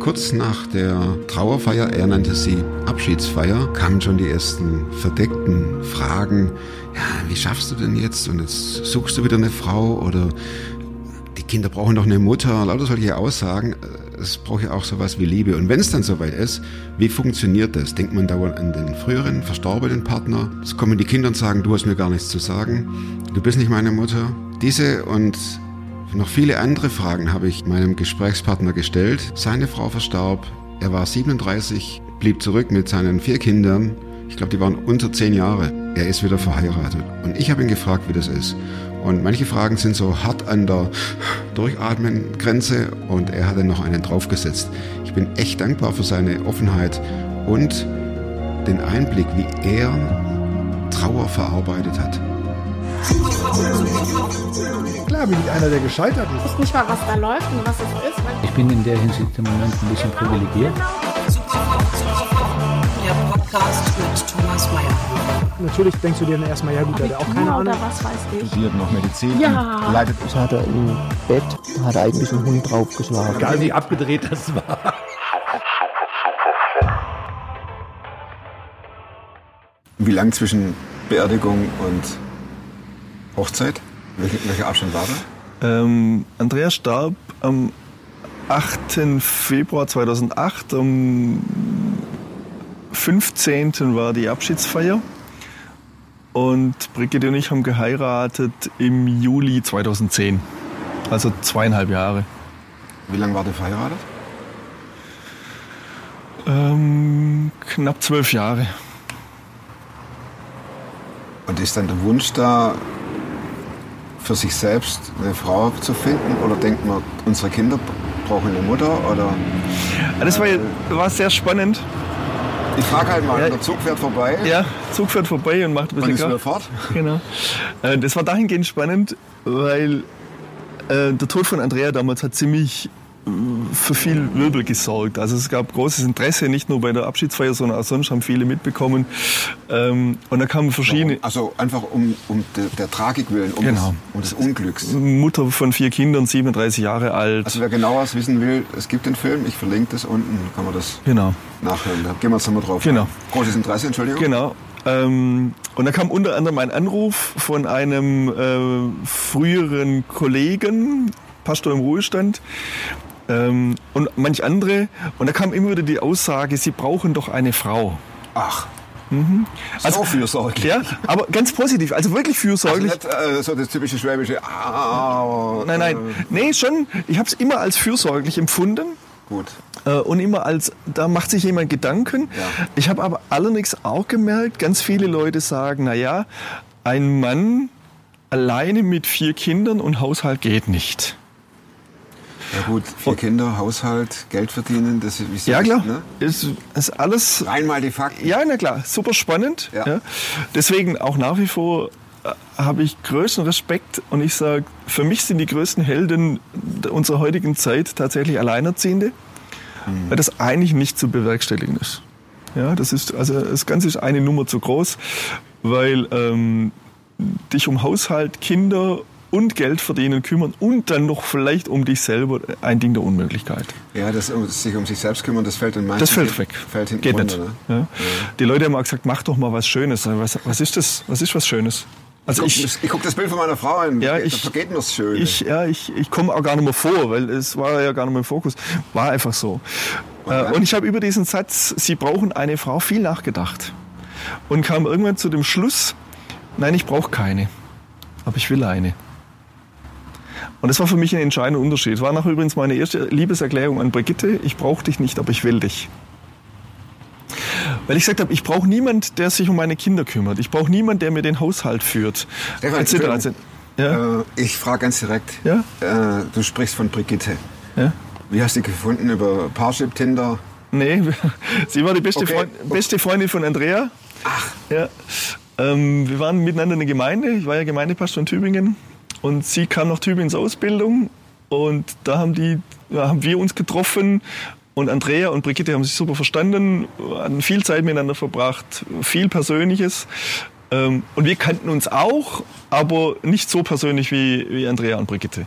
Kurz nach der Trauerfeier, er nannte sie Abschiedsfeier, kamen schon die ersten verdeckten Fragen. Ja, wie schaffst du denn jetzt? Und jetzt suchst du wieder eine Frau oder die Kinder brauchen doch eine Mutter. Lauter solche Aussagen. Es braucht ja auch sowas wie Liebe. Und wenn es dann soweit ist, wie funktioniert das? Denkt man dauernd an den früheren, verstorbenen Partner? Es kommen die Kinder und sagen, du hast mir gar nichts zu sagen. Du bist nicht meine Mutter. Diese und noch viele andere Fragen habe ich meinem Gesprächspartner gestellt. Seine Frau verstarb. Er war 37, blieb zurück mit seinen vier Kindern. Ich glaube, die waren unter zehn Jahre. Er ist wieder verheiratet. Und ich habe ihn gefragt, wie das ist. Und manche Fragen sind so hart an der Durchatmen-Grenze und er hat dann noch einen draufgesetzt. Ich bin echt dankbar für seine Offenheit und den Einblick, wie er Trauer verarbeitet hat. Klar bin ich einer, der gescheitert ist. Ich weiß nicht mal, was da läuft und was es ist. Ich bin in der Hinsicht im Moment ein bisschen privilegiert. Der Podcast mit Thomas Mayer. Natürlich denkst du dir dann erstmal, ja gut, der hat auch keine Ahnung. was weiß ich. studiert noch Medizin Ja. und leitet Das hat er im Bett, hat er eigentlich einen Hund draufgeschlagen. Egal wie abgedreht das war. Wie lang zwischen Beerdigung und Hochzeit? Welche, welcher Abstand war da? Ähm, Andreas starb am 8. Februar 2008. Am 15. war die Abschiedsfeier. Und Brigitte und ich haben geheiratet im Juli 2010. Also zweieinhalb Jahre. Wie lange war der verheiratet? Ähm, knapp zwölf Jahre. Und ist dann der Wunsch da, für sich selbst eine Frau zu finden? Oder denkt man, unsere Kinder brauchen eine Mutter? Oder Das war, ja- war sehr spannend. ich frage halt mal, Ja. der Zug fährt vorbei Ja, Zug fährt vorbei und macht ein und bisschen ist wieder Krach. fort. Genau. Äh, Das war dahingehend spannend, weil äh, der Tod von Andrea damals hat ziemlich äh, für viel Wirbel gesorgt. Also es gab großes Interesse, nicht nur bei der Abschiedsfeier, sondern auch sonst haben viele mitbekommen. Ähm, Und da kamen verschiedene... Also einfach um, um der, der Tragik willen, um, Genau. des, um des Unglücks. Mutter von vier Kindern, 37 Jahre alt. Also wer genaueres wissen will, es gibt den Film, ich verlinke das unten, kann man das genau. nachhören. Da gehen wir jetzt nochmal drauf. Genau. Großes Interesse, Entschuldigung. Genau. Ähm, und da kam unter anderem ein Anruf von einem äh, früheren Kollegen, Pastor im Ruhestand, ähm, und manch andere. Und da kam immer wieder die Aussage, sie brauchen doch eine Frau. Ach, Also- so fürsorglich. Ja, aber ganz positiv, also wirklich Also fürsorglich. nicht äh, so das typische schwäbische. Ah, nein, nein. Äh, Nee, schon. Ich habe es immer als fürsorglich empfunden. gut. Äh, und immer als, da macht sich jemand Gedanken. Ja. Ich habe aber allerdings auch gemerkt, ganz viele Leute sagen, na ja, ein Mann alleine mit vier Kindern und Haushalt geht nicht. Ja gut, vier Kinder, Haushalt, Geld verdienen, das ist Ja klar, Ne? ist, ist alles, Rein mal die Fakten. ja na klar, super spannend. Ja. Ja. Deswegen auch nach wie vor äh, habe ich größten Respekt und ich sage, für mich sind die größten Helden unserer heutigen Zeit tatsächlich Alleinerziehende, weil das eigentlich nicht zu bewerkstelligen ist. Ja, das ist, also das Ganze ist eine Nummer zu groß, weil ähm, dich um Haushalt, Kinder und Geld verdienen kümmern und dann noch vielleicht um dich selber ein Ding der Unmöglichkeit. Ja, das um, sich um sich selbst kümmern, das fällt in meinen Das fällt weg. Fällt hinten Geht runter, nicht. Ne? Ja. Die Leute haben auch gesagt, mach doch mal was Schönes. Was, was ist das? Was ist was Schönes? Also Ich, ich, ich gucke das Bild von meiner Frau an, Ja, da ich- vergeht mir das schön. ich, ja, ich, ich komme auch gar nicht mehr vor, weil es war ja gar nicht mehr im Fokus. War einfach so. Okay. Äh, Und ich habe über diesen Satz, Sie brauchen eine Frau, viel nachgedacht. Und kam irgendwann zu dem Schluss, nein, ich brauche keine, aber ich will eine. Und das war für mich ein entscheidender Unterschied. War nachher übrigens meine erste Liebeserklärung an Brigitte, ich brauche dich nicht, aber ich will dich. Weil ich gesagt habe, ich brauche niemand, der sich um meine Kinder kümmert. Ich brauche niemand, der mir den Haushalt führt. Stefan, etc. Ja? Äh, ich frage ganz direkt. Ja? Äh, du sprichst von Brigitte. Ja? Wie hast du die gefunden? Über Parship, Tinder? Nee, sie war die beste, Okay. Freund, beste Freundin von Andrea. Ach. Ja. Ähm, wir waren miteinander in der Gemeinde. Ich war ja Gemeindepastor in Tübingen. Und sie kam nach Tübingen zur Ausbildung. Und da haben, die, ja, haben wir uns getroffen. Und Andrea und Brigitte haben sich super verstanden, hatten viel Zeit miteinander verbracht, viel Persönliches. Ähm, und wir kannten uns auch, aber nicht so persönlich wie, wie Andrea und Brigitte.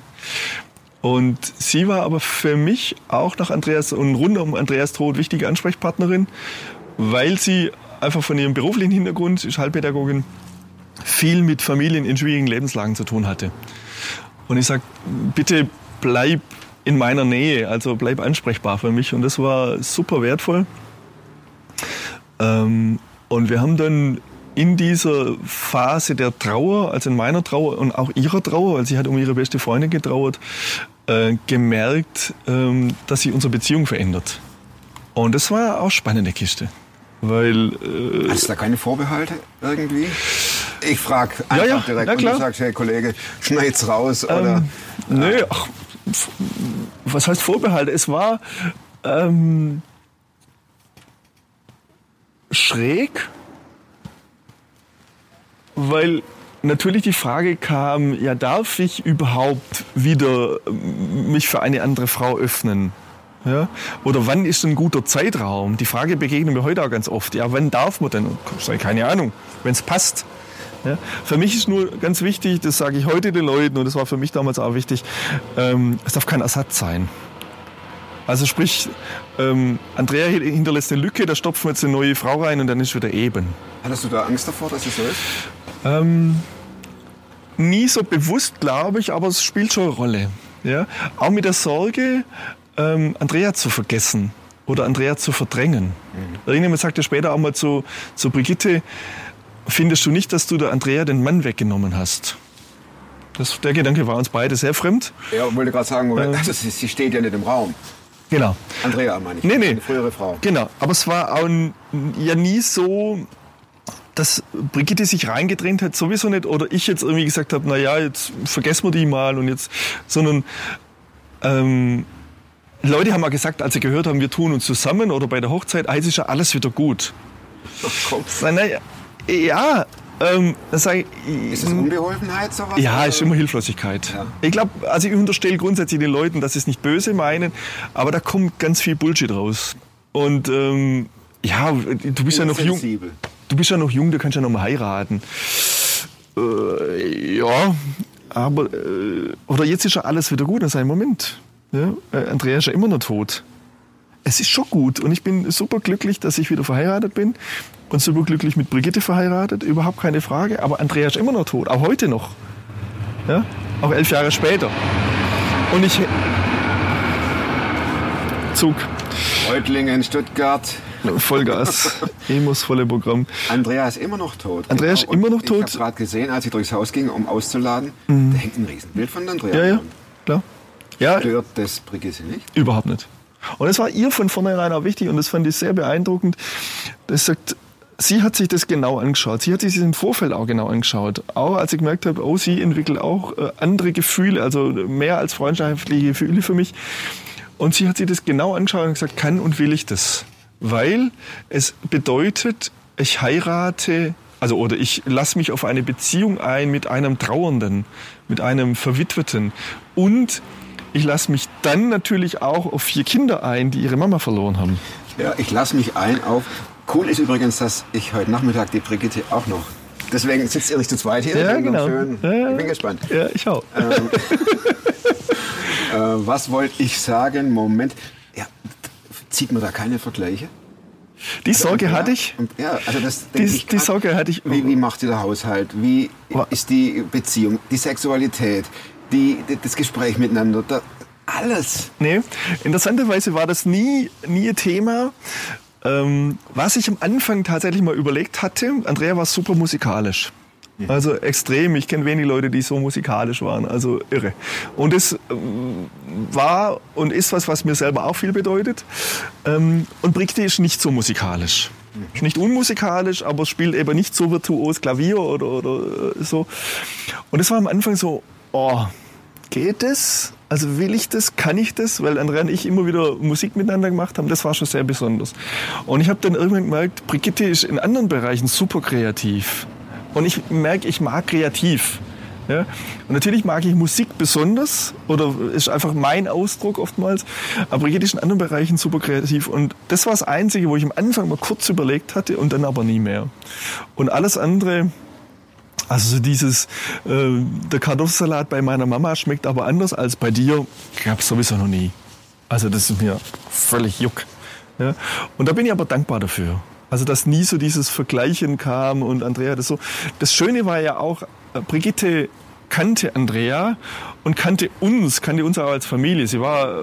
Und sie war aber für mich auch nach Andreas und rund um Andreas Tod wichtige Ansprechpartnerin, weil sie einfach von ihrem beruflichen Hintergrund, sie ist Heilpädagogin, viel mit Familien in schwierigen Lebenslagen zu tun hatte. Und ich sage, bitte bleib in meiner Nähe, also bleib ansprechbar für mich. Und das war super wertvoll. Ähm, und wir haben dann in dieser Phase der Trauer, also in meiner Trauer und auch ihrer Trauer, weil sie hat um ihre beste Freundin getrauert, äh, gemerkt, ähm, dass sich unsere Beziehung verändert. Und das war auch spannende Kiste. Weil, äh, Hast du da keine Vorbehalte irgendwie? Ich frage einfach Ja, ja, direkt na und du sagst, hey Kollege, schneid's raus oder Ähm, nö, ach, was heißt Vorbehalte? Es war ähm, schräg, weil natürlich die Frage kam, ja, darf ich überhaupt wieder ähm, mich für eine andere Frau öffnen? Ja? Oder wann ist ein guter Zeitraum? Die Frage begegnen wir heute auch ganz oft. Ja, wann darf man denn? Keine Ahnung, wenn es passt. Ja? Für mich ist nur ganz wichtig, das sage ich heute den Leuten und das war für mich damals auch wichtig, ähm, es darf kein Ersatz sein. Also sprich, ähm, Andrea hinterlässt eine Lücke, da stopfen wir jetzt eine neue Frau rein und dann ist wieder eben. hattest du da Angst davor, dass es so ist? Ähm, nie so bewusst, glaube ich, aber es spielt schon eine Rolle. Ja? Auch mit der Sorge, ähm, Andrea zu vergessen oder Andrea zu verdrängen. Irgendjemand sagte später auch mal zu, zu Brigitte, findest du nicht, dass du der Andrea den Mann weggenommen hast? Das, der Gedanke war uns beide sehr fremd. Ja, wollte gerade sagen, Moment, also sie, sie steht ja nicht im Raum. Genau. Andrea meine ich. Nee, nee. Eine frühere Frau. Genau, aber es war auch ja nie so, dass Brigitte sich reingedrängt hat, sowieso nicht, oder ich jetzt irgendwie gesagt habe, na ja, jetzt vergessen wir die mal und jetzt, sondern ähm, Leute haben mal gesagt, als sie gehört haben, wir tun uns zusammen oder bei der Hochzeit, ah, ist ja alles wieder gut. Na, na, ja, ähm, dann sag ich, Ist das Unbeholfenheit sowas? ja, ist immer Hilflosigkeit. Ja. Ich glaube, also ich unterstelle grundsätzlich den Leuten, dass sie es nicht böse meinen, aber da kommt ganz viel Bullshit raus. Und ähm, ja, du bist ja noch jung. Du bist ja noch jung, du kannst ja noch mal heiraten. Äh, ja, aber äh, oder jetzt ist ja alles wieder gut in seinem Moment. Ja? Äh, Andrea ist ja immer noch tot. Es ist schon gut und ich bin super glücklich, dass ich wieder verheiratet bin und super glücklich mit Brigitte verheiratet, überhaupt keine Frage. Aber Andrea ist immer noch tot, auch heute noch. Ja? Auch elf Jahre später. Und ich. Zug, Reutlingen, Stuttgart. Vollgas, Emos volle Programm. Andrea ist immer noch tot. Andrea ist immer noch Ich tot. Mhm. habe gerade gesehen, als ich durchs Haus ging, um auszuladen, da hängt ein Riesenbild von Andrea. Ja, ja, klar. Ja, Stört das Brigitte nicht? Überhaupt nicht. Und es war ihr von vornherein auch wichtig und das fand ich sehr beeindruckend. Das sagt, sie hat sich das genau angeschaut. Sie hat sich das im Vorfeld auch genau angeschaut. Auch als ich gemerkt habe, oh, sie entwickelt auch äh, andere Gefühle, also mehr als freundschaftliche Gefühle für mich. Und sie hat sich das genau angeschaut und gesagt, kann und will ich das? Weil es bedeutet, ich heirate, also oder ich lasse mich auf eine Beziehung ein mit einem Trauernden, mit einem Verwitweten. Und ich lasse mich dann natürlich auch auf vier Kinder ein, die ihre Mama verloren haben. Ja, ich lasse mich ein auf. Cool ist übrigens, dass ich heute Nachmittag die Brigitte auch noch. Deswegen sitzt ihr nicht zu zweit hier. Ja, genau. Schön. Ja. Ich bin gespannt. Ja, ich auch. Äh, was wollte ich sagen? Moment. Ja, zieht man da keine Vergleiche? Die Sorge ja, hatte ich. Und, ja, also das Die, ich die. Sorge hatte ich. Wie, wie macht ihr der Haushalt? Wie ist die Beziehung, die Sexualität, die, das Gespräch miteinander? Da, alles. Nee, interessanterweise war das nie, nie ein Thema. Ähm, was ich am Anfang tatsächlich mal überlegt hatte, Andrea war super musikalisch. Also extrem. Ich kenne wenige Leute, die so musikalisch waren. Also irre. Und es ähm, war und ist was, was mir selber auch viel bedeutet. Ähm, und Brigitte ist nicht so musikalisch. Ist nicht unmusikalisch, aber spielt eben nicht so virtuos Klavier oder, oder äh, so. Und es war am Anfang so, oh, geht das? Also will ich das? Kann ich das? Weil Andrea und ich immer wieder Musik miteinander gemacht haben. Das war schon sehr besonders. Und ich habe dann irgendwann gemerkt, Brigitte ist in anderen Bereichen super kreativ. Und ich merke, ich mag kreativ. Ja? Und natürlich mag ich Musik besonders oder ist einfach mein Ausdruck oftmals. Aber Brigitte ist in anderen Bereichen super kreativ. Und das war das Einzige, wo ich am Anfang mal kurz überlegt hatte und dann aber nie mehr. Und alles andere Also so dieses, äh, der Kartoffelsalat bei meiner Mama schmeckt aber anders als bei dir, gab es sowieso noch nie. Also das ist mir völlig juck. Ja? Und da bin ich aber dankbar dafür. Also dass nie so dieses Vergleichen kam und Andrea das so. Das Schöne war ja auch, äh, Brigitte kannte Andrea und kannte uns, kannte uns auch als Familie. Sie war äh,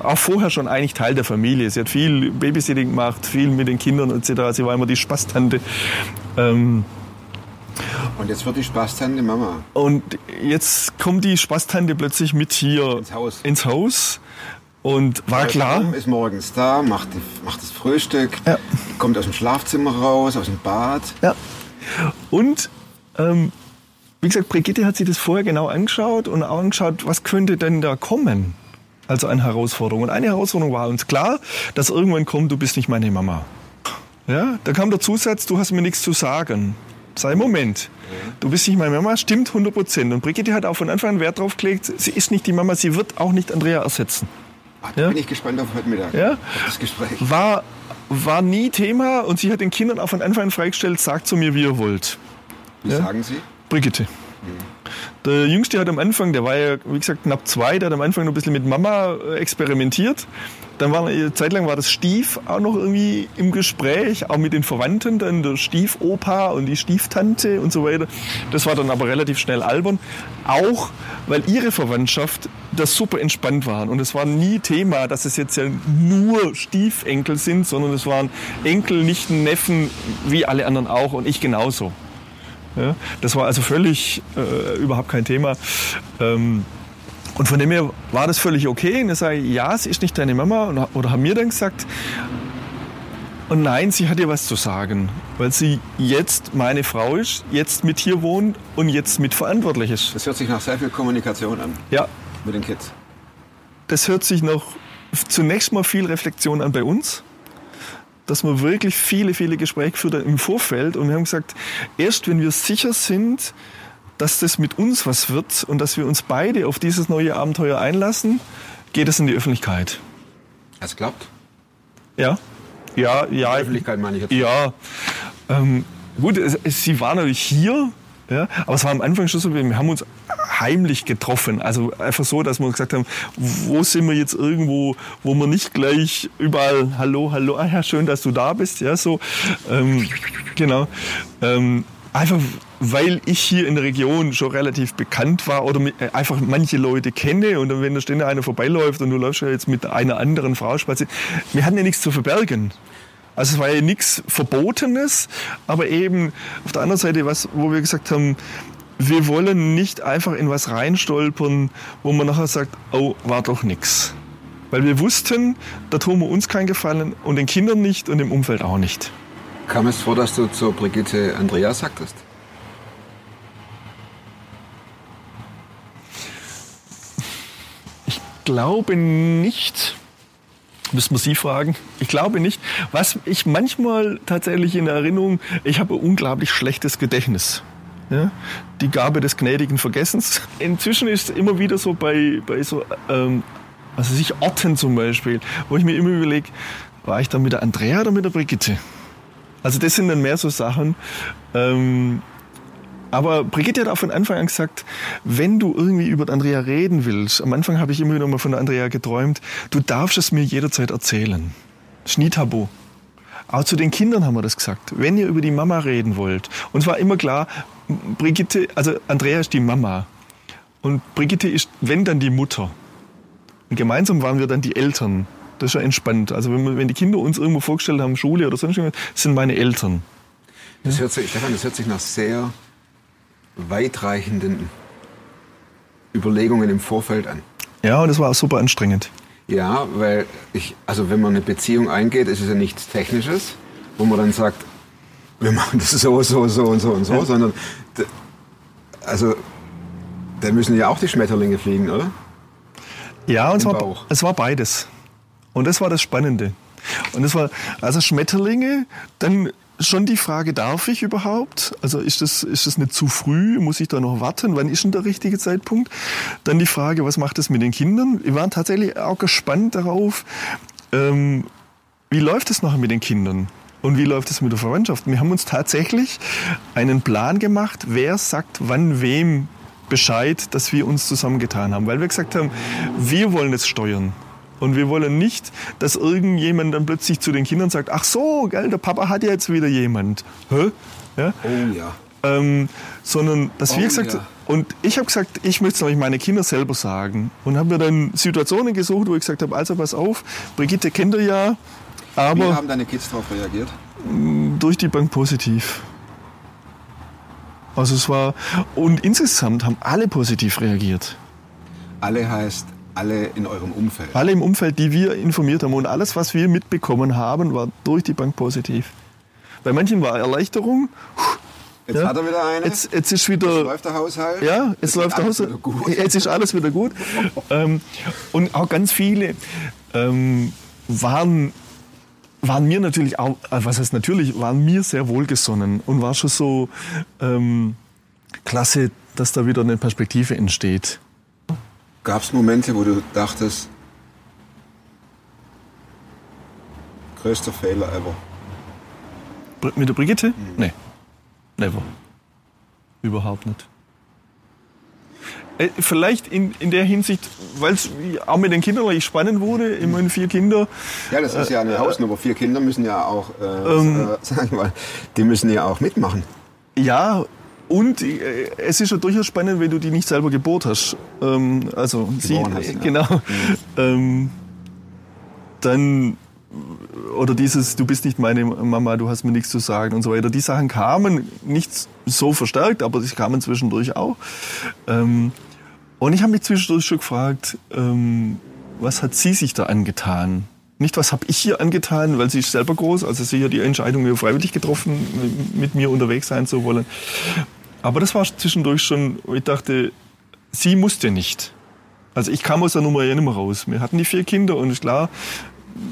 auch vorher schon eigentlich Teil der Familie. Sie hat viel Babysitting gemacht, viel mit den Kindern etc. Sie war immer die Spaßtante. Ähm, Und jetzt wird die Spaßtante Mama. und jetzt kommt die Spaßtante plötzlich mit hier Ins Haus. ins Haus. Und war Der klar, ist morgens da, macht, macht das Frühstück, Ja. kommt aus dem Schlafzimmer raus, aus dem Bad. Ja. Und ähm, wie gesagt, Brigitte hat sich das vorher genau angeschaut und auch angeschaut, was könnte denn da kommen. Also eine Herausforderung. Und eine Herausforderung war uns klar, dass irgendwann kommt, du bist nicht meine Mama. Ja, da kam der Zusatz, du hast mir nichts zu sagen. Sei Moment. Du bist nicht meine Mama, stimmt 100 Prozent. Und Brigitte hat auch von Anfang an Wert drauf gelegt, sie ist nicht die Mama, sie wird auch nicht Andrea ersetzen. Ach, da Ja. bin ich gespannt auf heute Mittag. Ja. Auf das Gespräch. War, war nie Thema und sie hat den Kindern auch von Anfang an freigestellt, sagt zu mir, wie ihr wollt. Wie Ja. sagen Sie? Brigitte. Der Jüngste hat am Anfang, der war ja, wie gesagt, knapp zwei, der hat am Anfang noch ein bisschen mit Mama äh, experimentiert. Dann war eine Zeit lang war das Stief auch noch irgendwie im Gespräch, auch mit den Verwandten, dann der Stiefopa und die Stieftante und so weiter. Das war dann aber relativ schnell albern. Auch, weil ihre Verwandtschaft das super entspannt waren. Und es war nie Thema, dass es jetzt ja nur Stiefenkel sind, sondern es waren Enkel, Nichten, Neffen, wie alle anderen auch und ich genauso. Ja, das war also völlig äh, überhaupt kein Thema. Ähm, und von dem her war das völlig okay. Und dann sage ich, ja, sie ist nicht deine Mama. Und, oder haben mir dann gesagt, und nein, sie hat dir was zu sagen, weil sie jetzt meine Frau ist, jetzt mit hier wohnt und jetzt mitverantwortlich ist. Das hört sich nach sehr viel Kommunikation an Ja, mit den Kids. das hört sich noch zunächst mal viel Reflexion an bei uns, dass wir wirklich viele, viele Gespräche geführt haben im Vorfeld und wir haben gesagt, erst wenn wir sicher sind, dass das mit uns was wird und dass wir uns beide auf dieses neue Abenteuer einlassen, geht es in die Öffentlichkeit. Es klappt. Ja? Ja, ja. Öffentlichkeit meine ich jetzt. Ja, ähm, gut, es, es, sie war natürlich hier, ja, aber es war am Anfang schon so, wir haben uns heimlich getroffen. Also einfach so, dass wir gesagt haben, wo sind wir jetzt irgendwo, wo wir nicht gleich überall Hallo, Hallo, ah ja, schön, dass du da bist, ja, so, ähm, genau. Ähm, einfach, weil ich hier in der Region schon relativ bekannt war oder äh, einfach manche Leute kenne und wenn da ständig einer vorbeiläuft und du läufst ja jetzt mit einer anderen Frau spazieren, wir hatten ja nichts zu verbergen. Also es war ja nichts Verbotenes, aber eben auf der anderen Seite was, wo wir gesagt haben, wir wollen nicht einfach in was reinstolpern, wo man nachher sagt, oh, war doch nix. Weil wir wussten, da tun wir uns keinen Gefallen und den Kindern nicht und dem Umfeld auch nicht. Kam es vor, dass du zur Brigitte Andrea sagtest? Ich glaube nicht. Müssen wir Sie fragen? Ich glaube nicht. Was ich manchmal tatsächlich in Erinnerung, ich habe ein unglaublich schlechtes Gedächtnis. Ja? Die Gabe des gnädigen Vergessens. Inzwischen ist es immer wieder so bei, bei so, ähm, also sich Orten zum Beispiel, wo ich mir immer überlege, war ich da mit der Andrea oder mit der Brigitte? Also das sind dann mehr so Sachen. Ähm, aber Brigitte hat auch von Anfang an gesagt, wenn du irgendwie über Andrea reden willst, am Anfang habe ich immer wieder mal von der Andrea geträumt, du darfst es mir jederzeit erzählen. Das ist nie tabu. Auch zu den Kindern haben wir das gesagt. Wenn ihr über die Mama reden wollt. Und es war immer klar, Brigitte, also Andrea ist die Mama. Und Brigitte ist, wenn dann die Mutter. Und gemeinsam waren wir dann die Eltern. Das ist ja entspannt. Also wenn, wir, wenn die Kinder uns irgendwo vorgestellt haben, Schule oder sonst irgendwas, sind meine Eltern. Das hört sich, Stefan, das hört sich nach sehr weitreichenden Überlegungen im Vorfeld an. Ja, und das war auch super anstrengend. Ja, weil ich, also wenn man eine Beziehung eingeht, ist es ja nichts Technisches, wo man dann sagt, wir machen das so, so, so und so und so, sondern also da müssen ja auch die Schmetterlinge fliegen, oder? Ja, und es Im war, Bauch. es war beides. Und das war das Spannende. Und es war, also Schmetterlinge, dann schon die Frage, darf ich überhaupt? Also ist das, ist das nicht zu früh? Muss ich da noch warten? Wann ist denn der richtige Zeitpunkt? Dann die Frage, was macht es mit den Kindern? Wir waren tatsächlich auch gespannt darauf, ähm, wie läuft es nachher mit den Kindern? Und wie läuft es mit der Verwandtschaft? Wir haben uns tatsächlich einen Plan gemacht, wer sagt wann wem Bescheid, dass wir uns zusammengetan haben. Weil wir gesagt haben, wir wollen es steuern. Und wir wollen nicht, dass irgendjemand dann plötzlich zu den Kindern sagt, ach so, gell, der Papa hat ja jetzt wieder jemand. Hä? Ja? Oh ja. Ähm, sondern dass wir Oh, gesagt ja. und ich habe gesagt, ich möchte es euch meine Kinder selber sagen und habe mir dann Situationen gesucht, wo ich gesagt habe, also pass auf, Brigitte kennt ihr ja, Wie aber haben deine Kids darauf reagiert? durch die Bank positiv. Also es war und insgesamt haben alle positiv reagiert. Alle heißt alle in eurem Umfeld. Alle im Umfeld, die wir informiert haben und alles, was wir mitbekommen haben, war durch die Bank positiv. Bei manchen war Erleichterung. Jetzt Ja. hat er wieder eine. Jetzt, jetzt ist Jetzt wieder läuft der Haushalt. Ja, jetzt läuft der Haushalt. Jetzt ist alles wieder gut. ähm, und auch ganz viele ähm, waren, waren mir natürlich auch, äh, was heißt natürlich, waren mir sehr wohlgesonnen und war schon so ähm, klasse, dass da wieder eine Perspektive entsteht. Gab es Momente, wo du dachtest, größter Fehler ever? Br- Mit der Brigitte? Nee. Never. Überhaupt nicht. Äh, Vielleicht in, in der Hinsicht, weil es auch mit den Kindern spannend wurde, immerhin vier Kinder. Ja, das ist ja eine Hausnummer. Vier Kinder müssen ja auch, äh, Ähm. äh, sag ich mal, die müssen ja auch mitmachen. Ja, und äh, es ist ja durchaus spannend, wenn du die nicht selber geboren hast. Ähm, also sie, hast, ja. genau. Ähm, dann oder dieses, du bist nicht meine Mama, du hast mir nichts zu sagen und so weiter. Die Sachen kamen nicht so verstärkt, aber sie kamen zwischendurch auch. Ähm, und ich habe mich zwischendurch schon gefragt, ähm, was hat sie sich da angetan? Nicht, was habe ich hier angetan, weil sie ist selber groß, also sie hat die Entscheidung freiwillig getroffen, mit mir unterwegs sein zu wollen. Aber das war zwischendurch schon, ich dachte, sie musste nicht. Also ich kam aus der Nummer ja nicht mehr raus. Wir hatten die vier Kinder und klar,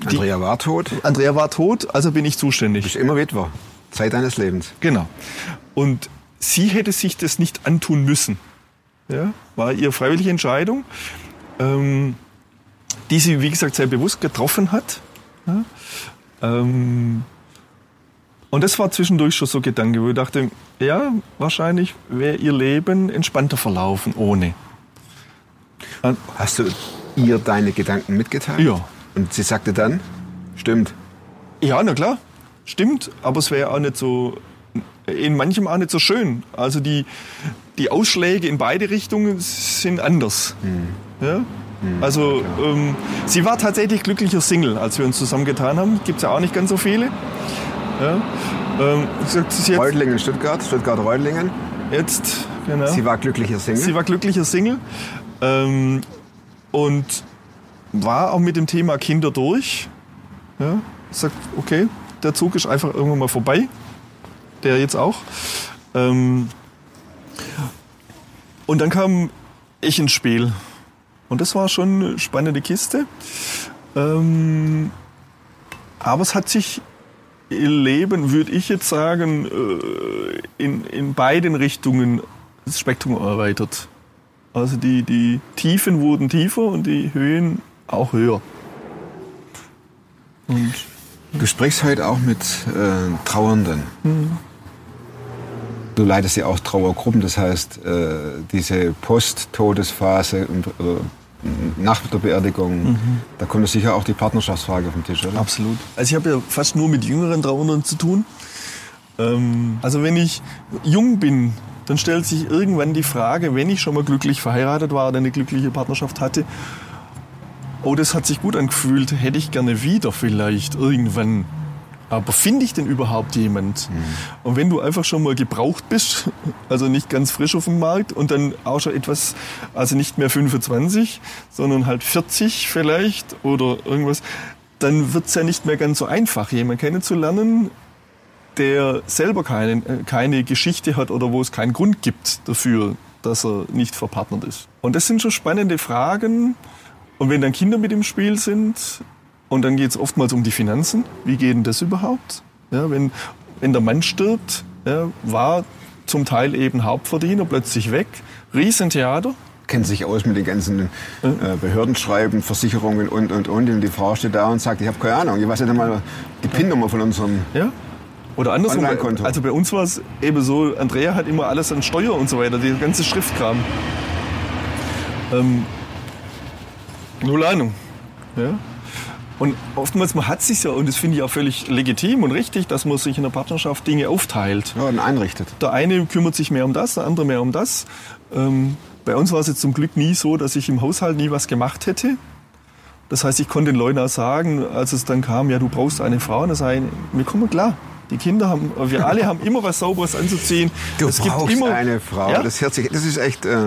Andrea war tot, Andrea war tot, also bin ich zuständig. bist immer Witwer. Zeit deines Lebens. Genau. Und sie hätte sich das nicht antun müssen. Ja, war ihre freiwillige Entscheidung, ähm, die sie, wie gesagt, sehr bewusst getroffen hat. Ja, ähm, und das war zwischendurch schon so Gedanke, wo ich dachte, ja, wahrscheinlich wäre ihr Leben entspannter verlaufen ohne. Hast du ihr deine Gedanken mitgeteilt? Ja. Und sie sagte dann, stimmt. Ja, na klar, stimmt, aber es wäre auch nicht so, in manchem auch nicht so schön. Also die, die Ausschläge in beide Richtungen sind anders. Ja? Also ähm, sie war tatsächlich glücklicher Single, als wir uns zusammengetan haben. Gibt es ja auch nicht ganz so viele. Ja? Ähm, gesagt, jetzt, Reutlingen, Stuttgart, Stuttgart-Reutlingen. jetzt genau. Sie war glücklicher Single. Sie war glücklicher Single ähm, und war auch mit dem Thema Kinder durch. Ja, sagt, okay, der Zug ist einfach irgendwann mal vorbei. Der jetzt auch. Ähm, und dann kam ich ins Spiel. Und das war schon eine spannende Kiste. Ähm, aber es hat sich Leben, würde ich jetzt sagen, äh, in, in beiden Richtungen das Spektrum erweitert. Also die, die Tiefen wurden tiefer und die Höhen auch höher. Und Du sprichst heute auch mit äh, Trauernden. Du leitest ja auch Trauergruppen, das heißt, äh, diese Post-Todesphase und, äh, nach der Beerdigung, da kommt sicher auch die Partnerschaftsfrage auf den Tisch, oder? Absolut. Also ich habe ja fast nur mit jüngeren Trauernden zu tun. Ähm, also wenn ich jung bin, dann stellt sich irgendwann die Frage, wenn ich schon mal glücklich verheiratet war oder eine glückliche Partnerschaft hatte, oh, das hat sich gut angefühlt, hätte ich gerne wieder vielleicht irgendwann. Aber finde ich denn überhaupt jemand? Und wenn du einfach schon mal gebraucht bist, also nicht ganz frisch auf dem Markt und dann auch schon etwas, also nicht mehr 25, sondern halt 40 vielleicht oder irgendwas, dann wird's ja nicht mehr ganz so einfach, jemanden kennenzulernen, der selber keine, äh, keine Geschichte hat oder wo es keinen Grund gibt dafür, dass er nicht verpartnert ist. Und das sind schon spannende Fragen. Und wenn dann Kinder mit im Spiel sind, und dann geht es oftmals um die Finanzen, wie geht denn das überhaupt? Ja, wenn, wenn der Mann stirbt, ja, war zum Teil eben Hauptverdiener plötzlich weg, Riesentheater, kennt sich aus mit den ganzen äh, Behördenschreiben, Versicherungen und, und, und. Und die Frau steht da und sagt, ich habe keine Ahnung, ich weiß nicht einmal die PIN-Nummer von unserem... Ja? Oder andersrum, Online-Konto. also bei uns war es eben so, Andrea hat immer alles an Steuer und so weiter, die ganze Schriftkram. Ähm, null Ahnung. Ja? Und oftmals, man hat sich ja, und das finde ich auch völlig legitim und richtig, dass man sich in der Partnerschaft Dinge aufteilt. Ja, und einrichtet. Der eine kümmert sich mehr um das, der andere mehr um das. Ähm, bei uns war es jetzt zum Glück nie so, dass ich im Haushalt nie was gemacht hätte. Das heißt, ich konnte den Leuten auch sagen, als es dann kam, ja, du brauchst eine Frau, und dann sage ich, wir kommen klar. Die Kinder haben, wir alle haben immer was Sauberes anzuziehen. Du es brauchst gibt immer, eine Frau. Ja? Das, hört sich, das ist echt äh,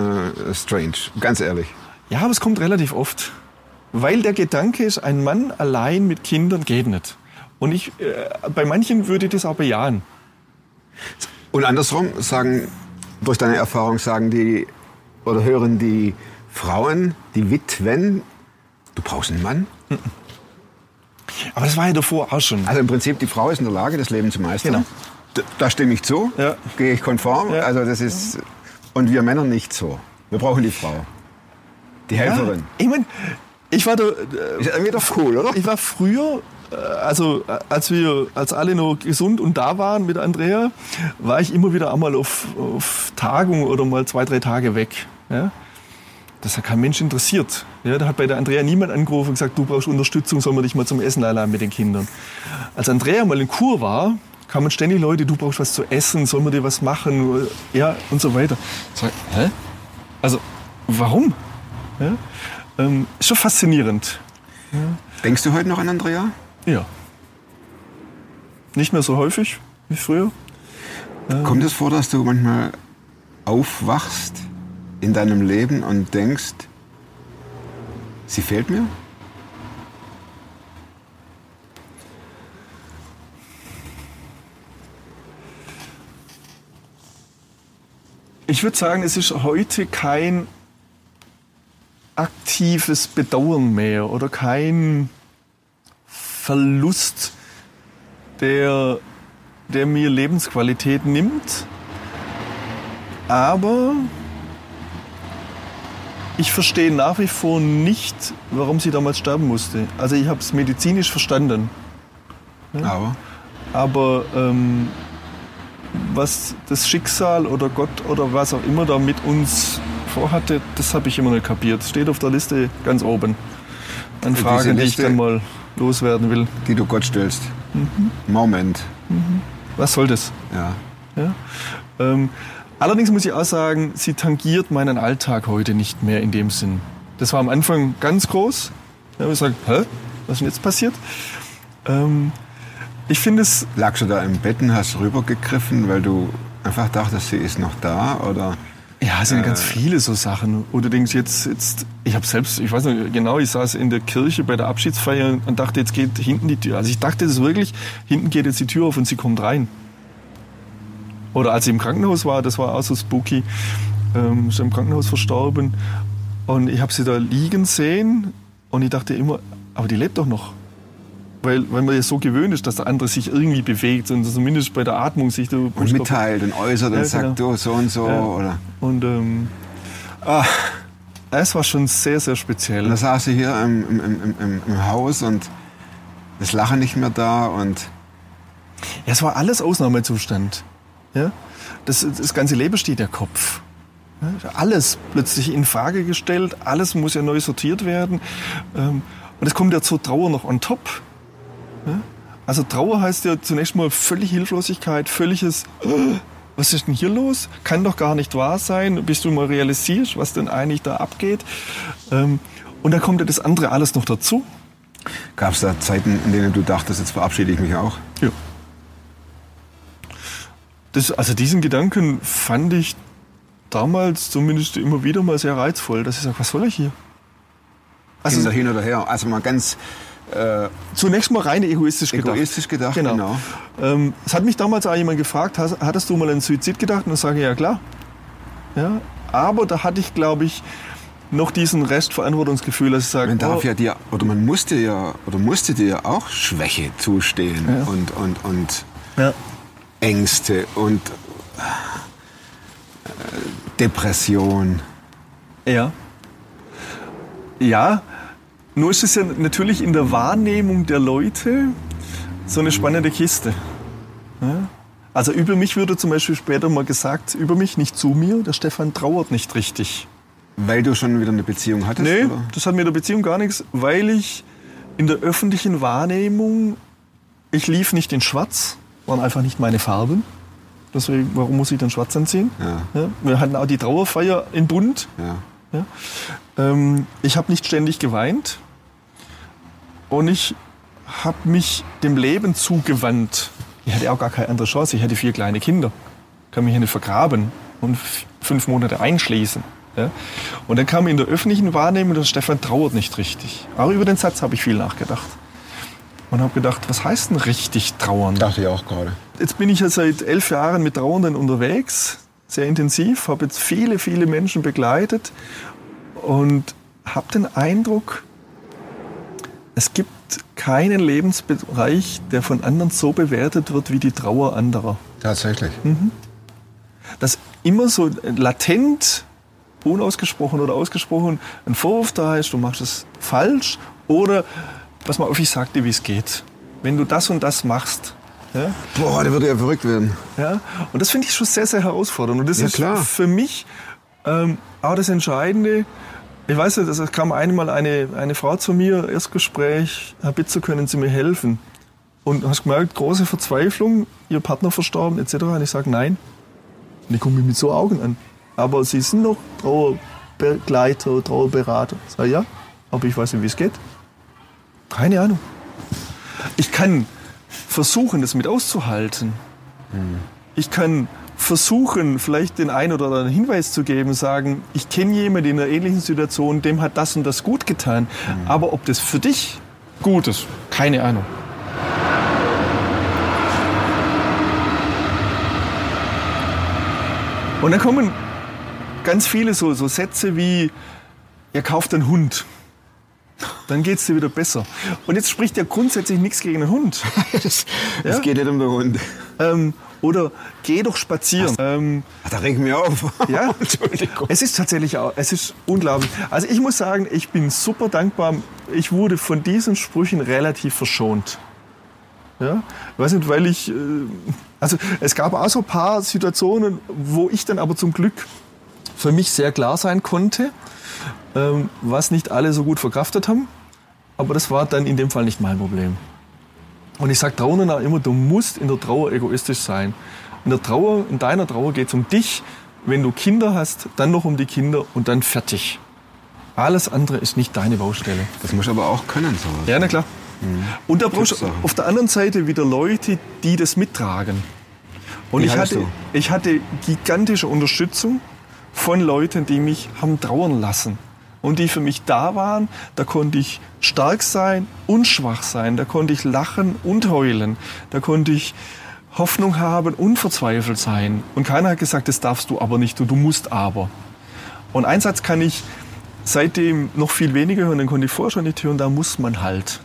strange, ganz ehrlich. Ja, aber es kommt relativ oft. Weil der Gedanke ist, ein Mann allein mit Kindern geht nicht. Und ich, äh, bei manchen würde ich das auch bejahen. Und andersrum sagen, durch deine Erfahrung sagen die oder hören die Frauen, die Witwen, du brauchst einen Mann. Aber das war ja davor auch schon. Also im Prinzip, die Frau ist in der Lage, das Leben zu meistern. Genau. D- Da stimme ich zu, Ja. gehe ich konform. Ja. Also das ist, und wir Männer nicht so. Wir brauchen die Frau. Die Helferin. Ich meine, ich war da, äh, Ist irgendwie doch cool, oder? ich war früher, äh, also äh, als wir, als alle noch gesund und da waren mit Andrea, war ich immer wieder einmal auf, auf Tagung oder mal zwei, drei Tage weg. Ja? Das hat kein Mensch interessiert. Ja, da hat bei der Andrea niemand angerufen und gesagt, du brauchst Unterstützung, sollen wir dich mal zum Essen einladen mit den Kindern. Als Andrea mal in Kur war, kamen ständig Leute, du brauchst was zu essen, sollen wir dir was machen, ja, und so weiter. Sag, hä? Also, warum? Ja? Ähm, ist schon faszinierend. Denkst du heute noch an Andrea? Ja. Nicht mehr so häufig wie früher. Kommt es vor, dass du manchmal aufwachst in deinem Leben und denkst, sie fehlt mir? Ich würde sagen, es ist heute kein aktives Bedauern mehr oder kein Verlust, der, der mir Lebensqualität nimmt. Aber ich verstehe nach wie vor nicht, warum sie damals sterben musste. Also ich habe es medizinisch verstanden. Aber Aber ähm, was das Schicksal oder Gott oder was auch immer da mit uns vorhatte, das habe ich immer nicht kapiert. Steht auf der Liste ganz oben. An Fragen, die ich dann mal loswerden will. die du Gott stellst. Mhm. Moment. Was soll das? Ja. Ja? Ähm, allerdings muss ich auch sagen, sie tangiert meinen Alltag heute nicht mehr in dem Sinn. Das war am Anfang ganz groß. Da habe ich gesagt, hä, was ist denn jetzt passiert? Ähm, ich finde es Lagst du da im Bett und hast rübergegriffen, weil du einfach dachtest, sie ist noch da? Oder Ja, es sind ganz viele so Sachen. Du denkst, jetzt, jetzt, ich habe selbst, ich weiß nicht genau, ich saß in der Kirche bei der Abschiedsfeier und dachte, jetzt geht hinten die Tür. Also ich dachte das wirklich, hinten geht jetzt die Tür auf und sie kommt rein. Oder als sie im Krankenhaus war, das war auch so spooky, ähm, ist im Krankenhaus verstorben und ich habe sie da liegen sehen und ich dachte immer, aber die lebt doch noch. Weil, weil man ja so gewöhnt ist, dass der andere sich irgendwie bewegt und zumindest bei der Atmung sich und mitteilt und äußert Ja, und sagt, genau. du so und so. Ja. Oder Und ähm, ah, es war schon sehr, sehr speziell. Und da saß sie hier im, im, im, im, Haus und das Lachen nicht mehr da und Ja, es war alles Ausnahmezustand. Ja? Das, das ganze Leben steht der Kopf. Alles plötzlich in Frage gestellt, alles muss ja neu sortiert werden. Ähm, und es kommt ja zur Trauer noch on top. Also Trauer heißt ja zunächst mal völlig Hilflosigkeit, völliges, "Äh, was ist denn hier los? Kann doch gar nicht wahr sein, bis du mal realisierst, was denn eigentlich da abgeht. Ähm, und dann kommt ja das andere alles noch dazu. gab es da Zeiten, in denen du dachtest, jetzt verabschiede ich mich auch. Ja. Das, also diesen Gedanken fand ich damals zumindest immer wieder mal sehr reizvoll, dass ich sage, was soll ich hier? Also hin oder her. Also mal ganz äh, zunächst mal rein egoistisch gedacht. egoistisch gedacht, Genau. genau. Ähm, es hat mich damals auch jemand gefragt, hattest du mal an Suizid gedacht? Und ich sage, ja klar. Ja, aber da hatte ich, glaube ich, noch diesen Rest Verantwortungsgefühl, dass ich sage, Man darf oh, ja dir, oder man musste ja, oder musste dir ja auch Schwäche zustehen Ja. und, und, und ja, Ängste und äh, Depression. Ja. Ja, nur ist es ja natürlich in der Wahrnehmung der Leute so eine spannende Kiste. Ja? Also über mich würde zum Beispiel später mal gesagt, über mich, nicht zu mir, der Stefan trauert nicht richtig. Weil du schon wieder eine Beziehung hattest? Nee, oder? das hat mit der Beziehung gar nichts, weil ich in der öffentlichen Wahrnehmung, ich lief nicht in Schwarz, waren einfach nicht meine Farben. Deswegen, warum muss ich dann schwarz anziehen? Ja. wir hatten auch die Trauerfeier in Bunt. Ja. Ja? Ähm, ich habe nicht ständig geweint und ich habe mich dem Leben zugewandt. Ich hatte auch gar keine andere Chance. Ich hatte vier kleine Kinder. Kann mich hier nicht vergraben und fünf Monate einschließen. Ja? Und dann kam in der öffentlichen Wahrnehmung, der Stefan trauert nicht richtig. Auch über den Satz habe ich viel nachgedacht. Und habe gedacht, was heißt denn richtig trauern? Dachte ich auch gerade. Jetzt bin ich ja seit elf Jahren mit Trauernden unterwegs, sehr intensiv, habe jetzt viele, viele Menschen begleitet und habe den Eindruck, es gibt keinen Lebensbereich, der von anderen so bewertet wird wie die Trauer anderer. Tatsächlich. Dass immer so latent, unausgesprochen oder ausgesprochen ein Vorwurf da ist, du machst es falsch oder, pass mal auf, ich sag dir, wie es geht. Wenn du das und das machst, ja, Boah, der würde ja verrückt werden. Ja, und das finde ich schon sehr, sehr herausfordernd. Und das Ja, ist klar. für mich ähm, auch das Entscheidende. Ich weiß nicht, es kam einmal eine, eine Frau zu mir, Erstgespräch, Herr Bitzer, können Sie mir helfen? Und hast gemerkt, große Verzweiflung, Ihr Partner verstorben, etc. Und ich sage, nein. Und die gucken mich mit so Augen an. Aber Sie sind noch Trauerbegleiter, Trauerberater. Ich sage, ja, aber ich weiß nicht, wie es geht. Keine Ahnung. Ich kann versuchen, das mit auszuhalten. Ich kann versuchen, vielleicht den einen oder anderen Hinweis zu geben, sagen, ich kenne jemanden in einer ähnlichen Situation, dem hat das und das gut getan. Aber ob das für dich gut ist, keine Ahnung. Und dann kommen ganz viele so, so Sätze wie, ihr kauft einen Hund. Dann geht es dir wieder besser. Und jetzt spricht ja grundsätzlich nichts gegen einen Hund. Das, Ja? geht nicht um den Hund. Ähm, oder geh doch spazieren. Ähm, Da reg ich mich auf. ja, Entschuldigung. es ist tatsächlich auch, es ist unglaublich. Also ich muss sagen, ich bin super dankbar. Ich wurde von diesen Sprüchen relativ verschont. Ja, ich weiß nicht, weil ich, äh, also es gab auch so ein paar Situationen, wo ich dann aber zum Glück für mich sehr klar sein konnte, ähm, was nicht alle so gut verkraftet haben. Aber das war dann in dem Fall nicht mein Problem. Und ich sage Trauernden auch immer, du musst in der Trauer egoistisch sein. In der Trauer, in deiner Trauer geht es um dich. Wenn du Kinder hast, dann noch um die Kinder und dann fertig. Alles andere ist nicht deine Baustelle. Das muss aber auch können, sowas. Ja, na klar. Und da brauchst du auf der anderen Seite wieder Leute, die das mittragen. Und Wie ich hatte, du? ich hatte gigantische Unterstützung von Leuten, die mich haben trauern lassen. Und die für mich da waren, da konnte ich stark sein und schwach sein, da konnte ich lachen und heulen, da konnte ich Hoffnung haben und verzweifelt sein. Und keiner hat gesagt, das darfst du aber nicht, du, du musst aber. Und einen Satz kann ich seitdem noch viel weniger hören, den konnte ich vorher schon nicht hören, da muss man halt.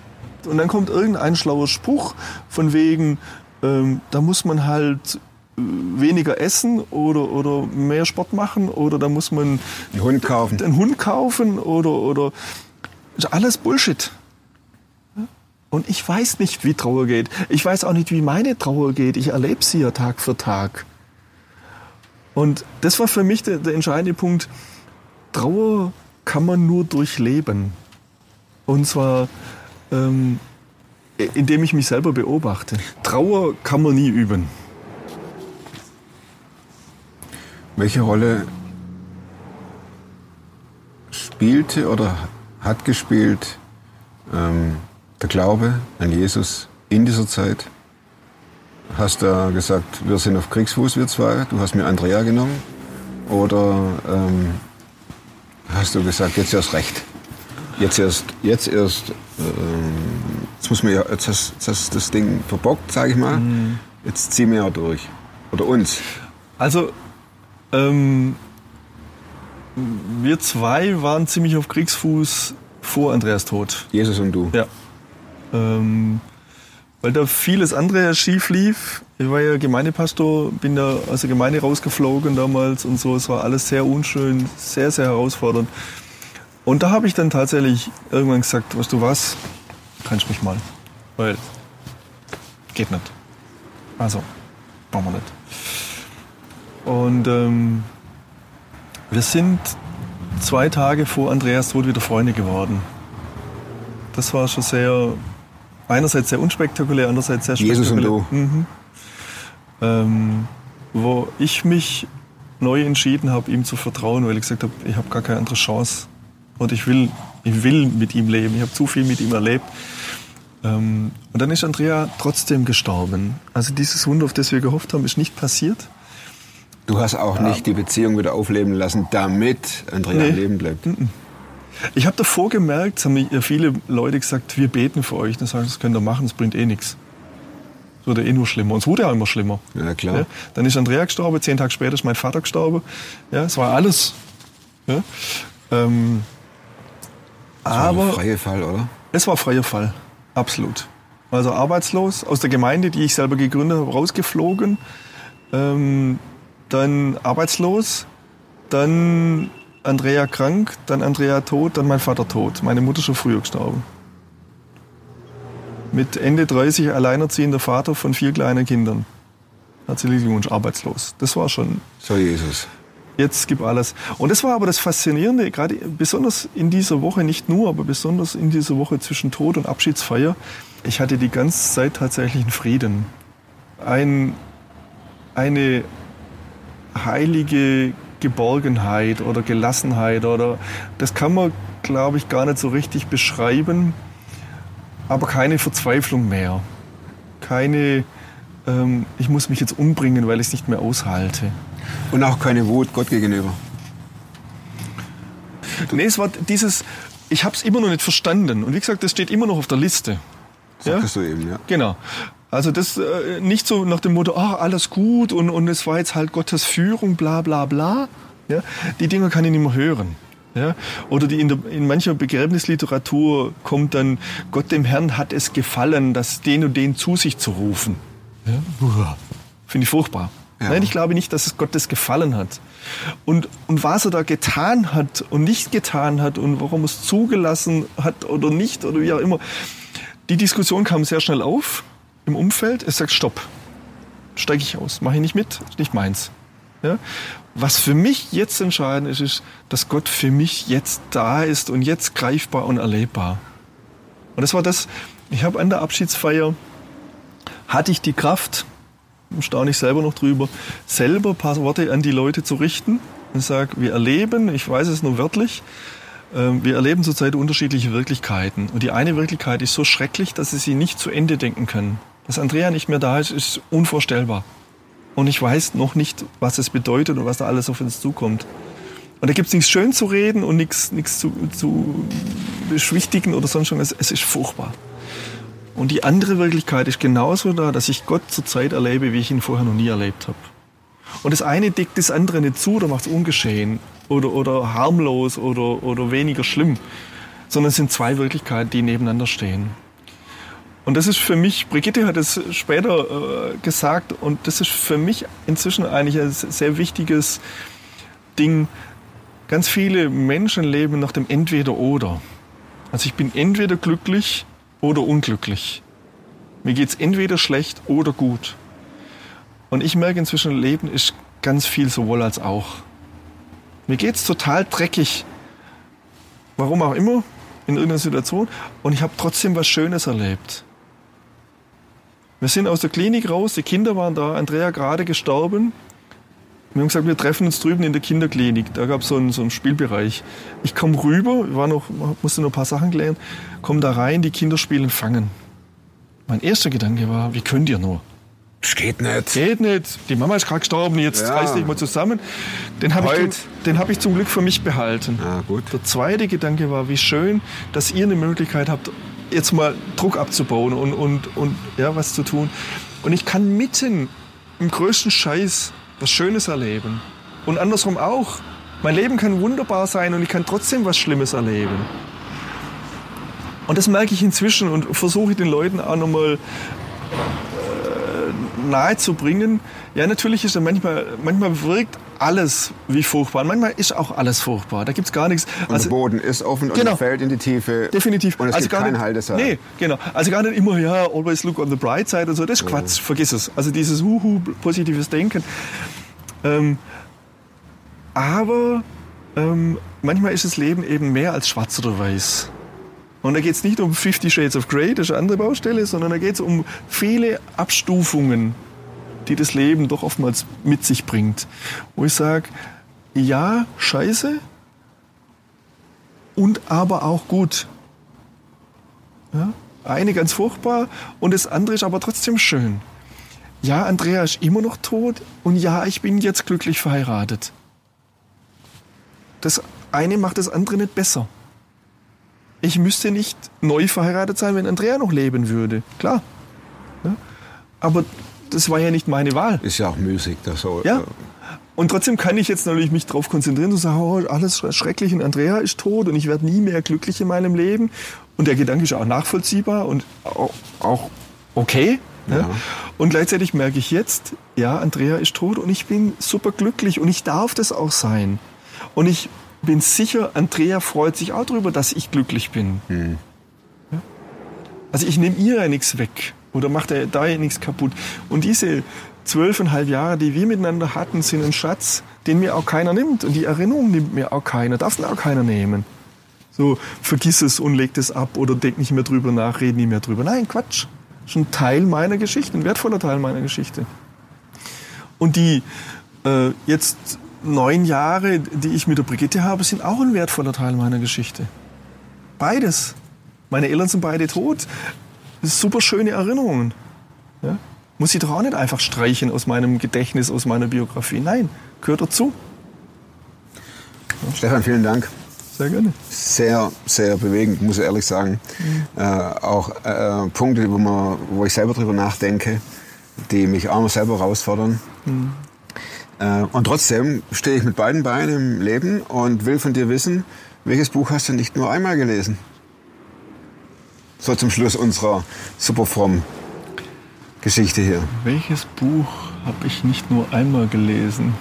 Und dann kommt irgendein schlauer Spruch von wegen, ähm, da muss man halt weniger essen oder, oder mehr Sport machen oder da muss man Einen Hund kaufen. einen Hund kaufen oder, oder ist alles Bullshit. Und ich weiß nicht, wie Trauer geht. Ich weiß auch nicht, wie meine Trauer geht. Ich erlebe sie ja Tag für Tag. Und das war für mich der, der entscheidende Punkt. Trauer kann man nur durchleben. Und zwar, ähm, indem ich mich selber beobachte. Trauer kann man nie üben. Welche Rolle spielte oder hat gespielt ähm, der Glaube an Jesus in dieser Zeit? Hast du gesagt, wir sind auf Kriegsfuß, wir zwei, du hast mir Andrea genommen? Oder ähm, hast du gesagt, jetzt erst recht? Jetzt erst, jetzt erst, ähm, jetzt muss man ja, jetzt hast, jetzt hast du das Ding verbockt, sage ich mal. Jetzt ziehen wir ja durch. Oder uns. Also, ähm, wir zwei waren ziemlich auf Kriegsfuß vor Andreas Tod. Jesus und du. Ja. Ähm, weil da vieles andere schief lief Ich war ja Gemeindepastor, bin da aus der Gemeinde rausgeflogen damals und so. Es war alles sehr unschön, sehr, sehr herausfordernd. Und da habe ich dann tatsächlich irgendwann gesagt, weißt du was, kannst mich mal. Weil geht nicht. Also, machen wir nicht. Und ähm, wir sind zwei Tage vor Andreas Tod wieder Freunde geworden. Das war schon sehr, einerseits sehr unspektakulär, andererseits sehr Jesus und spektakulär. du. Mhm. Ähm, wo ich mich neu entschieden habe, ihm zu vertrauen, weil ich gesagt habe, ich habe gar keine andere Chance. Und ich will, ich will mit ihm leben. Ich habe zu viel mit ihm erlebt. Ähm, und dann ist Andrea trotzdem gestorben. Also dieses Wunder, auf das wir gehofft haben, ist nicht passiert. Du hast auch nicht die Beziehung wieder aufleben lassen, damit Andrea Nee. am Leben bleibt. Ich habe davor gemerkt, es haben mir viele Leute gesagt, wir beten für euch. Dann sagen das könnt ihr machen, das bringt eh nichts. Es wurde eh nur schlimmer. Und es wurde ja auch immer schlimmer. Ja, klar. Ja, dann ist Andrea gestorben, zehn Tage später ist mein Vater gestorben. Ja, es war alles. Ja, ähm, Das war ein aber freie Fall, oder? es war freier Fall, absolut. Also arbeitslos, aus der Gemeinde, die ich selber gegründet habe, rausgeflogen. Ähm, dann arbeitslos, dann Andrea krank, dann Andrea tot, dann mein Vater tot. Meine Mutter schon früher gestorben. Mit Ende 30 alleinerziehender Vater von vier kleinen Kindern. Herzlichen Glückwunsch, arbeitslos. Das war schon So Jesus. Jetzt gibt alles. Und das war aber das Faszinierende, gerade besonders in dieser Woche, nicht nur, aber besonders in dieser Woche zwischen Tod und Abschiedsfeier. Ich hatte die ganze Zeit tatsächlich einen Frieden. Ein, eine heilige Geborgenheit oder Gelassenheit oder das kann man, glaube ich, gar nicht so richtig beschreiben, aber keine Verzweiflung mehr. Keine, ähm, ich muss mich jetzt umbringen, weil ich es nicht mehr aushalte. Und auch keine Wut Gott gegenüber. Nee, es war dieses, ich habe es immer noch nicht verstanden. Und wie gesagt, das steht immer noch auf der Liste. Sagtest du eben, ja. Genau. Also das äh, nicht so nach dem Motto, ah, alles gut und, und es war jetzt halt Gottes Führung, bla bla bla. Ja? Die Dinge kann ich nicht mehr hören. Ja? Oder die in, der, in mancher Begräbnisliteratur kommt dann, Gott dem Herrn hat es gefallen, das den und den zu sich zu rufen. Ja? Finde ich furchtbar. Ja. Nein, ich glaube nicht, dass es Gott das gefallen hat. Und, und was er da getan hat und nicht getan hat und warum er es zugelassen hat oder nicht oder wie auch immer, die Diskussion kam sehr schnell auf im Umfeld. Es sagt, stopp, steige ich aus, mache ich nicht mit, ist nicht meins. Ja? Was für mich jetzt entscheidend ist, ist, dass Gott für mich jetzt da ist und jetzt greifbar und erlebbar. Und das war das, ich habe an der Abschiedsfeier, hatte ich die Kraft, staune ich selber noch drüber, selber ein paar Worte an die Leute zu richten und sage, wir erleben, ich weiß es nur wörtlich, ähm, wir erleben zurzeit unterschiedliche Wirklichkeiten. Und die eine Wirklichkeit ist so schrecklich, dass sie sie nicht zu Ende denken können. Dass Andrea nicht mehr da ist, ist unvorstellbar. Und ich weiß noch nicht, was es bedeutet und was da alles auf uns zukommt. Und da gibt es nichts schön zu reden und nichts, nichts zu, zu beschwichtigen oder sonst schon. Es, es ist furchtbar. Und die andere Wirklichkeit ist genauso da, dass ich Gott zurzeit erlebe, wie ich ihn vorher noch nie erlebt habe. Und das eine deckt das andere nicht zu oder macht es ungeschehen oder, oder harmlos oder, oder weniger schlimm, sondern es sind zwei Wirklichkeiten, die nebeneinander stehen. Und das ist für mich, Brigitte hat es später äh, gesagt, und das ist für mich inzwischen eigentlich ein sehr wichtiges Ding. Ganz viele Menschen leben nach dem Entweder-Oder. Also ich bin entweder glücklich oder unglücklich. Mir geht's entweder schlecht oder gut. Und ich merke inzwischen, Leben ist ganz viel sowohl als auch. Mir geht's total dreckig. Warum auch immer, in irgendeiner Situation. Und ich habe trotzdem was Schönes erlebt. Wir sind aus der Klinik raus, die Kinder waren da, Andrea gerade gestorben. Wir haben gesagt, wir treffen uns drüben in der Kinderklinik. Da gab so es einen, so einen Spielbereich. Ich komme rüber, war noch, musste noch ein paar Sachen klären, komme da rein, die Kinder spielen Fangen. Mein erster Gedanke war, wie könnt ihr nur? Das geht nicht. Geht nicht. Die Mama ist gerade gestorben, jetzt Ja. reiß dich mal zusammen. Den habe ich, den hab ich zum Glück für mich behalten. Ah, gut. Der zweite Gedanke war, wie schön, dass ihr eine Möglichkeit habt, jetzt mal Druck abzubauen und, und, und ja, was zu tun. Und ich kann mitten im größten Scheiß was Schönes erleben. Und andersrum auch. Mein Leben kann wunderbar sein und ich kann trotzdem was Schlimmes erleben. Und das merke ich inzwischen und versuche den Leuten auch nochmal äh, nahe zu bringen. Ja, natürlich ist ja manchmal, manchmal wirkt alles wie furchtbar. Und manchmal ist auch alles furchtbar. Da gibt's gar nichts. Und der Boden ist offen und Genau. fällt in die Tiefe. Definitiv. Und es gibt gar keinen nicht, Halteseil. Nee, genau. Also gar nicht immer, ja, always look on the bright side und so. Das ist Quatsch, vergiss es. Also dieses Huhu, positives Denken. Ähm, aber ähm, manchmal ist das Leben eben mehr als schwarz oder weiß. Und da geht es nicht um 50 Shades of Grey, das ist eine andere Baustelle, sondern da geht es um viele Abstufungen, die das Leben doch oftmals mit sich bringt. Wo ich sage, ja, scheiße und aber auch gut. Ja? Eine ganz furchtbar und das andere ist aber trotzdem schön. Ja, Andrea ist immer noch tot und ja, ich bin jetzt glücklich verheiratet. Das eine macht das andere nicht besser. Ich müsste nicht neu verheiratet sein, wenn Andrea noch leben würde. Klar. Ja? Aber das war ja nicht meine Wahl. Ist ja auch müßig. Das so, Ja. Und trotzdem kann ich jetzt natürlich mich darauf konzentrieren und sagen, oh, alles schrecklich und Andrea ist tot und ich werde nie mehr glücklich in meinem Leben. Und der Gedanke ist auch nachvollziehbar und auch, auch okay. Ja. Ja. Und gleichzeitig merke ich jetzt, ja, Andrea ist tot und ich bin super glücklich und ich darf das auch sein. Und ich bin sicher, Andrea freut sich auch darüber, dass ich glücklich bin. Ja? Also ich nehme ihr ja nichts weg oder mache da ja nichts kaputt. Und diese zwölfeinhalb Jahre, die wir miteinander hatten, sind ein Schatz, den mir auch keiner nimmt. Und die Erinnerung nimmt mir auch keiner, darf mir auch keiner nehmen. So, vergiss es und leg das ab oder denk nicht mehr drüber nach, red nicht mehr drüber. Nein, Quatsch. Ist ein Teil meiner Geschichte, ein wertvoller Teil meiner Geschichte. Und die äh, jetzt neun Jahre, die ich mit der Brigitte habe, sind auch ein wertvoller Teil meiner Geschichte. Beides. Meine Eltern sind beide tot. Super schöne Erinnerungen. Ja? Muss ich doch auch nicht einfach streichen aus meinem Gedächtnis, aus meiner Biografie. Nein, gehört dazu. Stefan, vielen Dank. Sehr gerne. Sehr, sehr bewegend, muss ich ehrlich sagen. Äh, auch äh, Punkte, wo, man, wo ich selber drüber nachdenke, die mich auch noch selber herausfordern. Äh, und trotzdem stehe ich mit beiden Beinen im Leben und will von dir wissen, welches Buch hast du nicht nur einmal gelesen? So zum Schluss unserer superfromm Geschichte hier. Welches Buch habe ich nicht nur einmal gelesen?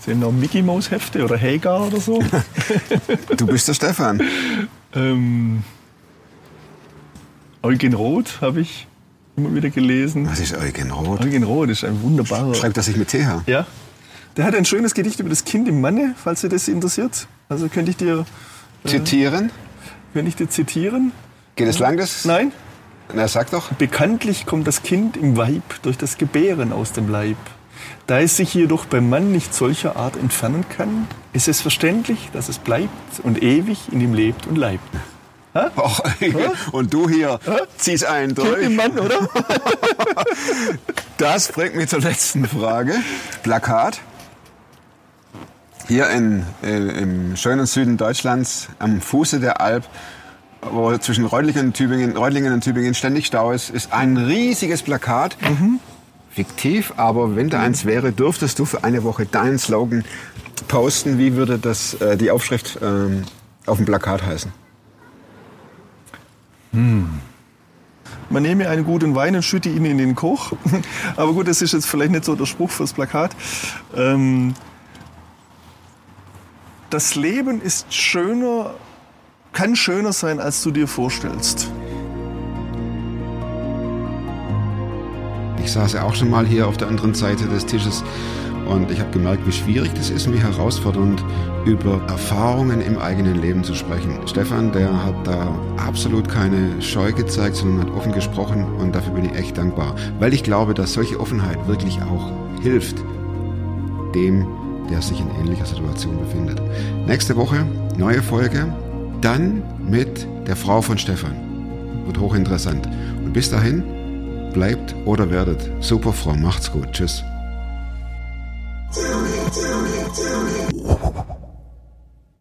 Sind noch Mickey Maus Hefte oder Hagar oder so? Du bist der Stefan. ähm, Eugen Roth habe ich immer wieder gelesen. Was ist Eugen Roth? Eugen Roth ist ein wunderbarer. Schreibt das sich mit TH? Ja. Der hat ein schönes Gedicht über das Kind im Manne, falls dir das interessiert. Also könnte ich dir, Zitieren? Könnte ich dir zitieren? Geht es lang, das? Nein? Na, sag doch. Bekanntlich kommt das Kind im Weib durch das Gebären aus dem Leib. Da es sich jedoch beim Mann nicht solcher Art entfernen kann, ist es verständlich, dass es bleibt und ewig in ihm lebt und leibt. Och, und du hier zieh's ein Kind im durch. Mann, oder? Das bringt mich zur letzten Frage. Plakat. Hier in, in, im schönen Süden Deutschlands, am Fuße der Alp, wo zwischen Reutlingen und Tübingen, Reutlingen und Tübingen ständig Stau ist, ist ein riesiges Plakat. Fiktiv, aber wenn da eins wäre, dürftest du für eine Woche deinen Slogan posten. Wie würde das, äh, die Aufschrift ähm, auf dem Plakat heißen? Man nehme einen guten Wein und schütte ihn in den Koch. Aber gut, das ist jetzt vielleicht nicht so der Spruch fürs Plakat. Ähm, das Leben ist schöner, kann schöner sein, als du dir vorstellst. Ich saß ja auch schon mal hier auf der anderen Seite des Tisches und ich habe gemerkt, wie schwierig das ist und wie herausfordernd, über Erfahrungen im eigenen Leben zu sprechen. Stefan, der hat da absolut keine Scheu gezeigt, sondern hat offen gesprochen und dafür bin ich echt dankbar, weil ich glaube, dass solche Offenheit wirklich auch hilft dem, der sich in ähnlicher Situation befindet. Nächste Woche neue Folge, dann mit der Frau von Stefan. Wird hochinteressant. Und bis dahin, bleibt oder werdet super fromm. Macht's gut. Tschüss.